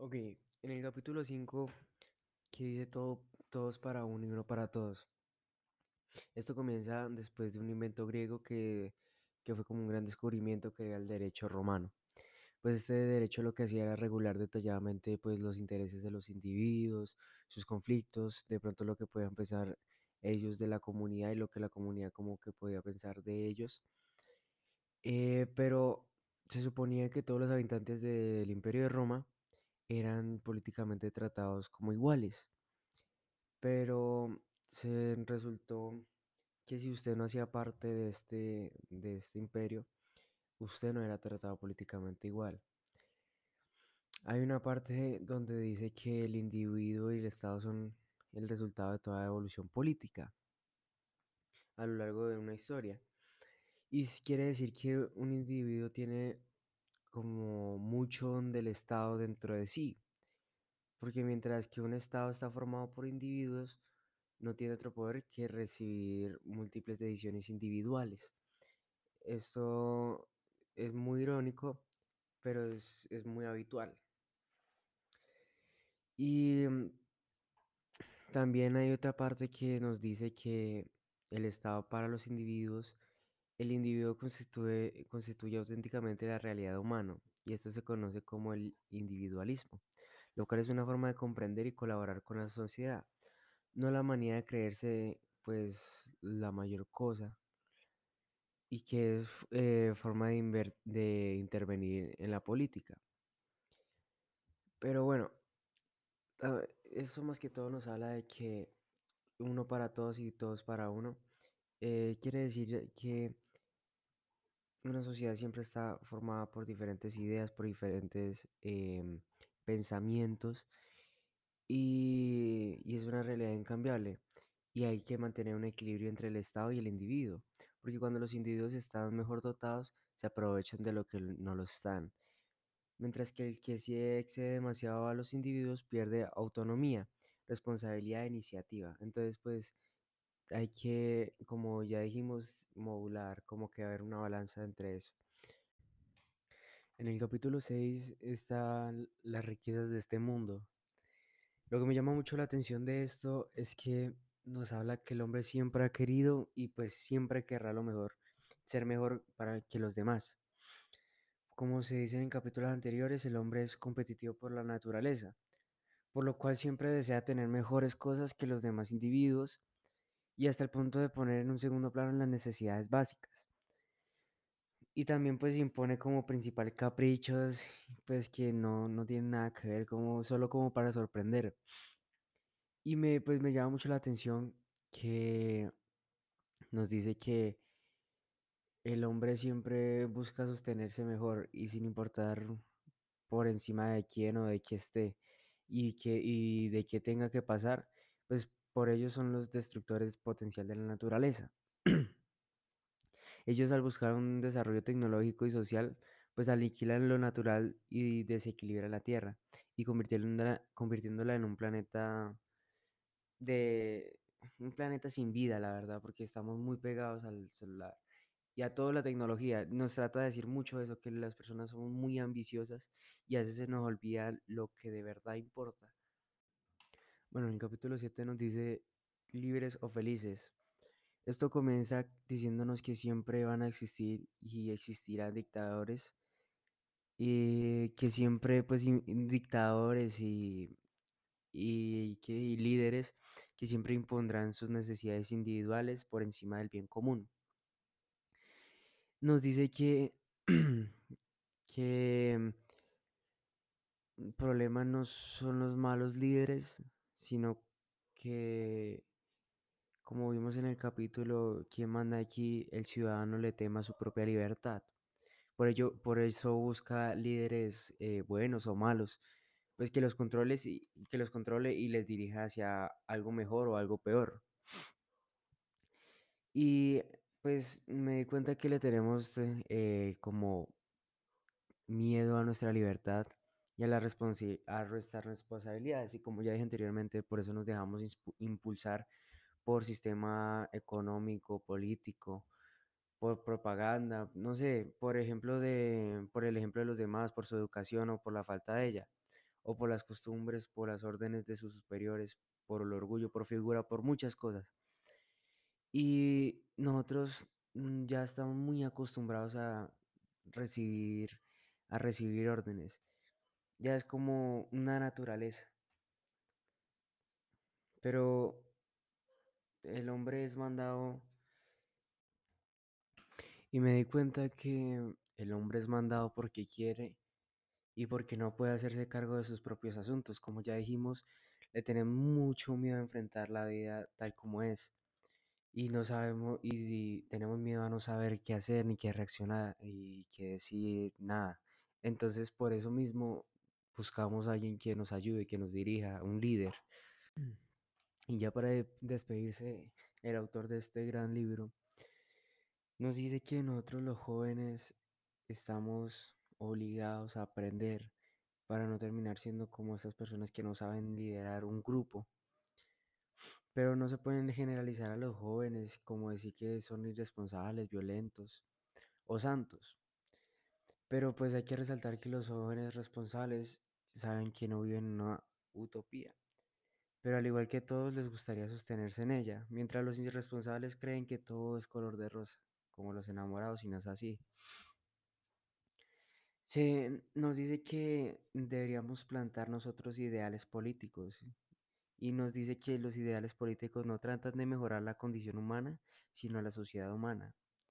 Ok, en el capítulo 5, que dice todo, todos para uno y uno para todos. Esto comienza después de un invento griego que, que fue como un gran descubrimiento que era el derecho romano. Pues este derecho lo que hacía era regular detalladamente pues los intereses de los individuos, sus conflictos, de pronto lo que podían pensar ellos de la comunidad y lo que la comunidad como que podía pensar de ellos. Eh, pero se suponía que todos los habitantes del Imperio de Roma eran políticamente tratados como iguales. Pero se resultó que si usted no hacía parte de este, de este imperio, usted no era tratado políticamente igual. Hay una parte donde dice que el individuo y el Estado son el resultado de toda evolución política a lo largo de una historia. Y quiere decir que un individuo tiene como mucho del Estado dentro de sí. Porque mientras que un Estado está formado por individuos, no tiene otro poder que recibir múltiples decisiones individuales. Esto es muy irónico, pero es, es muy habitual. Y mm, también hay otra parte que nos dice que el Estado para los individuos, el individuo constituye, constituye auténticamente la realidad humana y esto se conoce como el individualismo, lo cual es una forma de comprender y colaborar con la sociedad, no la manía de creerse pues la mayor cosa y que es eh, forma de, de intervenir en la política. Pero bueno, eso más que todo nos habla de que uno para todos y todos para uno. Eh, quiere decir que una sociedad siempre está formada por diferentes ideas, por diferentes em, pensamientos y, es una realidad incambiable. Y hay que mantener un equilibrio entre el Estado y el individuo, porque cuando los individuos están mejor dotados, se aprovechan de lo que no lo están mientras que el que se excede demasiado a los individuos pierde autonomía, responsabilidad e iniciativa. Entonces, pues hay que, como ya dijimos, modular, como que haber una balanza entre eso. En el capítulo 6 están las riquezas de este mundo. Lo que me llama mucho la atención de esto es que nos habla que el hombre siempre ha querido y pues siempre querrá lo mejor, ser mejor para que los demás. Como se dice en capítulos anteriores, el hombre es competitivo por la naturaleza, por lo cual siempre desea tener mejores cosas que los demás individuos y hasta el punto de poner en un segundo plano las necesidades básicas. Y también pues impone como principal caprichos pues que no, no tienen nada que ver, como, solo como para sorprender. Y me, pues me llama mucho la atención que nos dice que el hombre siempre busca sostenerse mejor y sin importar por encima de quién o de qué esté y, que, y de qué tenga que pasar, pues por ellos son los destructores potencial de la naturaleza. ellos al buscar un desarrollo tecnológico y social, pues aniquilan lo natural y desequilibran la Tierra y convirtiéndola, en un planeta de un planeta sin vida, la verdad, porque estamos muy pegados al celular y a toda la tecnología. Nos trata de decir mucho eso, que las personas son muy ambiciosas y a veces se nos olvida lo que de verdad importa. Bueno, en el capítulo 7 nos dice libres o felices. Esto comienza diciéndonos que siempre van a existir y existirán dictadores y que siempre pues dictadores y, y, que, líderes que siempre impondrán sus necesidades individuales por encima del bien común nos dice que, que el problema no son los malos líderes, sino que, como vimos en el capítulo, quien manda aquí, el ciudadano le tema su propia libertad. Por ello, por eso busca líderes eh, buenos o malos, pues que los controle y que los controle y les dirija hacia algo mejor o algo peor. Y pues me di cuenta que le tenemos eh, como miedo a nuestra libertad y a, la a restar responsabilidades. Y como ya dije anteriormente, por eso nos dejamos impulsar por sistema económico, político, por propaganda, no sé, por ejemplo de, por el ejemplo de los demás, por su educación o por la falta de ella, o por las costumbres, por las órdenes de sus superiores, por el orgullo, por figura, por muchas cosas. Y nosotros mm, ya estamos muy acostumbrados a recibir, a recibir órdenes. Ya es como una naturaleza. Pero el hombre es mandado y me di cuenta que el hombre es mandado porque quiere y porque no puede hacerse cargo de sus propios asuntos. Como ya dijimos, le tenemos mucho miedo a enfrentar la vida tal como es. Y no sabemos, y tenemos miedo a no saber qué hacer, ni qué reaccionar, y qué decir, nada. Entonces, por eso mismo, buscamos a alguien que nos ayude, que nos dirija, un líder. Y ya para despedirse, el autor de este gran libro nos dice que nosotros los jóvenes estamos obligados a aprender para no terminar siendo como esas personas que no saben liderar un grupo. Pero no se pueden generalizar a los jóvenes como decir que son irresponsables, violentos o santos. Pero pues hay que resaltar que los jóvenes responsables saben que no viven en una utopía. Pero al igual que todos les gustaría sostenerse en ella, mientras los irresponsables creen que todo es color de rosa, como los enamorados y no es así. Se nos dice que deberíamos plantar nosotros ideales políticos y nos dice que los ideales políticos no tratan de mejorar la condición humana, sino la sociedad humana.